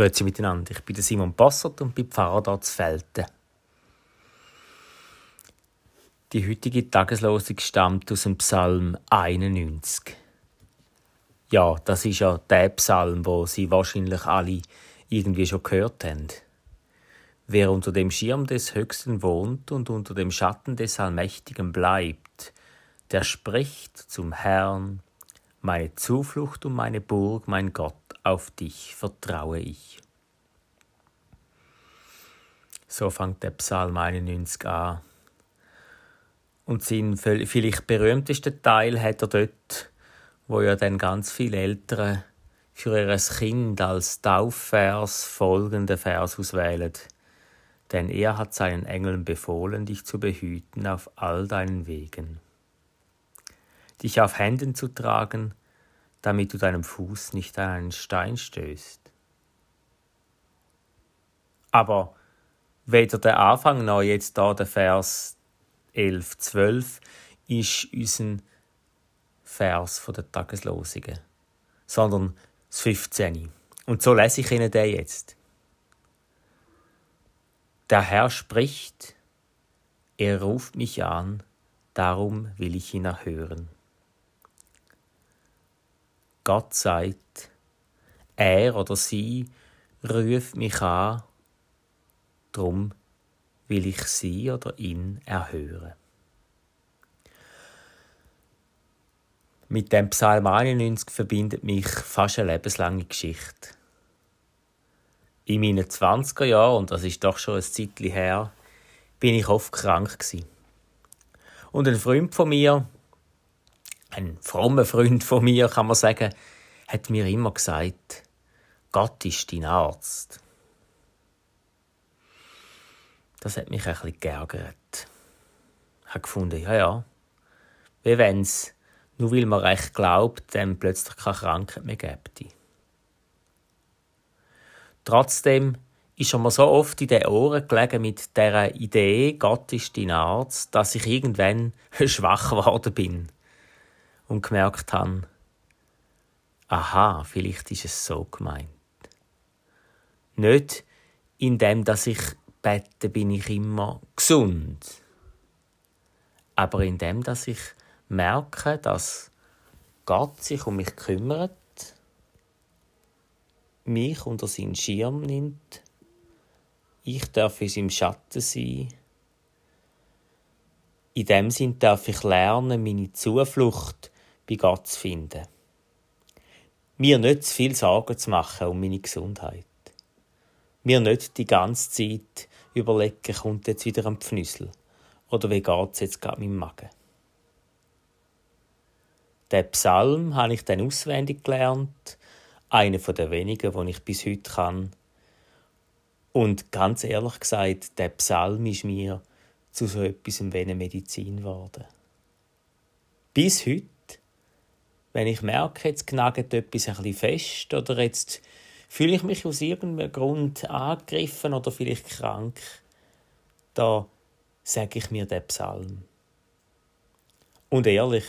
Grüezi miteinander. Ich bin Simon Bassert und bin Pfarrer hier zu Felten. Die heutige Tageslosung stammt aus dem Psalm 91. Ja, das ist ja der Psalm, wo Sie wahrscheinlich alle irgendwie schon gehört haben. Wer unter dem Schirm des Höchsten wohnt und unter dem Schatten des Allmächtigen bleibt, der spricht zum Herrn, meine Zuflucht und meine Burg, mein Gott auf dich vertraue ich. So fängt der Psalm 91 an. Und seinen vielleicht berühmtesten Teil hat er dort, wo ja dann ganz viele Eltern für ihr Kind als Taufvers folgende Vers auswählen. Denn er hat seinen Engeln befohlen, dich zu behüten auf all deinen Wegen, dich auf Händen zu tragen, damit du deinem Fuß nicht an einen Stein stößt. Aber weder der Anfang noch jetzt da der Vers 11, 12 ist unser Vers von der Tageslosungen, sondern das 15. Und so lese ich Ihnen den jetzt. Der Herr spricht, er ruft mich an, darum will ich ihn erhören. Gott sagt, er oder sie ruft mich an, drum will ich sie oder ihn erhören. Mit dem Psalm 91 verbindet mich fast eine lebenslange Geschichte. In meinen 20er Jahren, und das ist doch schon ein Zeitchen her, bin ich oft krank. Und ein Freund von mir, ein frommer Freund von mir, kann man sagen, hat mir immer gesagt, Gott ist dein Arzt. Das hat mich ein bisschen geärgert. Ich habe gefunden, ja, ja, wie wenn es, nur weil man recht glaubt, dann plötzlich keine Krankheit mehr gibt. Trotzdem ist mir so oft in den Ohren gelegen mit der Idee, Gott ist dein Arzt, dass ich irgendwann schwach geworden bin und gemerkt habe, aha, vielleicht ist es so gemeint. Nicht indem, dass ich bete, bin ich immer gesund. Aber indem, dass ich merke, dass Gott sich um mich kümmert, mich unter seinen Schirm nimmt, ich darf in seinem Schatten sein. In dem Sinn darf ich lernen, meine Zuflucht bei Gott zu finden. Mir nicht zu viel Sorgen zu machen um meine Gesundheit. Mir nicht die ganze Zeit überlegen, kommt jetzt wieder ein Pfnüssel? Oder wie geht's jetzt gerade meinem Magen? Den Psalm habe ich dann auswendig gelernt. Einer den wenigen, den ich bis heute kann. Und ganz ehrlich gesagt, der Psalm ist mir zu so etwas wie eine Medizin geworden. Bis heute wenn ich merke, jetzt knagt etwas ein bisschen fest oder jetzt fühle ich mich aus irgendeinem Grund angegriffen oder vielleicht krank, da sage ich mir den Psalm. Und ehrlich,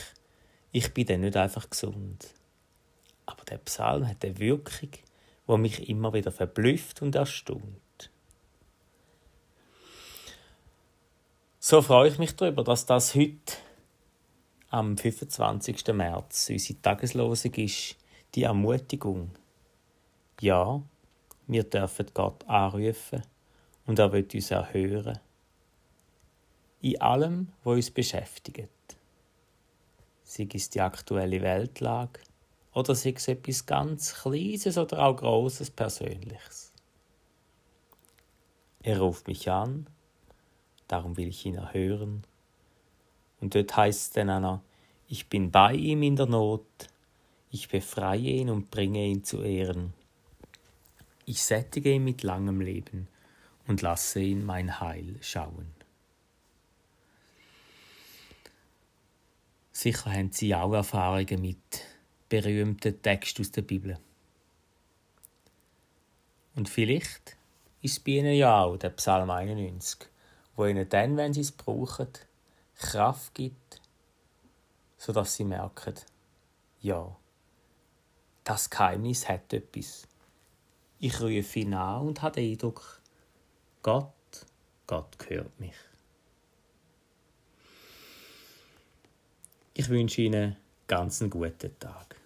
ich bin dann nicht einfach gesund. Aber der Psalm hat eine Wirkung, die mich immer wieder verblüfft und erstaunt. So freue ich mich darüber, dass das heute am 25. März unsere Tageslosung ist die Ermutigung. Ja, wir dürfen Gott anrufen und er wird uns erhören. In allem, was uns beschäftigt. Sei es die aktuelle Weltlage oder sei es etwas ganz Kleines oder auch Großes Persönliches. Er ruft mich an, darum will ich ihn erhören und dort heißt es dann auch noch, ich bin bei ihm in der Not, ich befreie ihn und bringe ihn zu Ehren. Ich sättige ihn mit langem Leben und lasse ihn mein Heil schauen. Sicher haben Sie auch Erfahrungen mit berühmten Texten aus der Bibel. Und vielleicht ist es bei Ihnen ja auch der Psalm 91, wo Ihnen dann, wenn Sie es brauchen, Kraft gibt, sodass Sie merken, ja, das Geheimnis hat etwas. Ich rufe ihn an und habe den Eindruck, Gott, Gott hört mich. Ich wünsche Ihnen ganz einen guten Tag.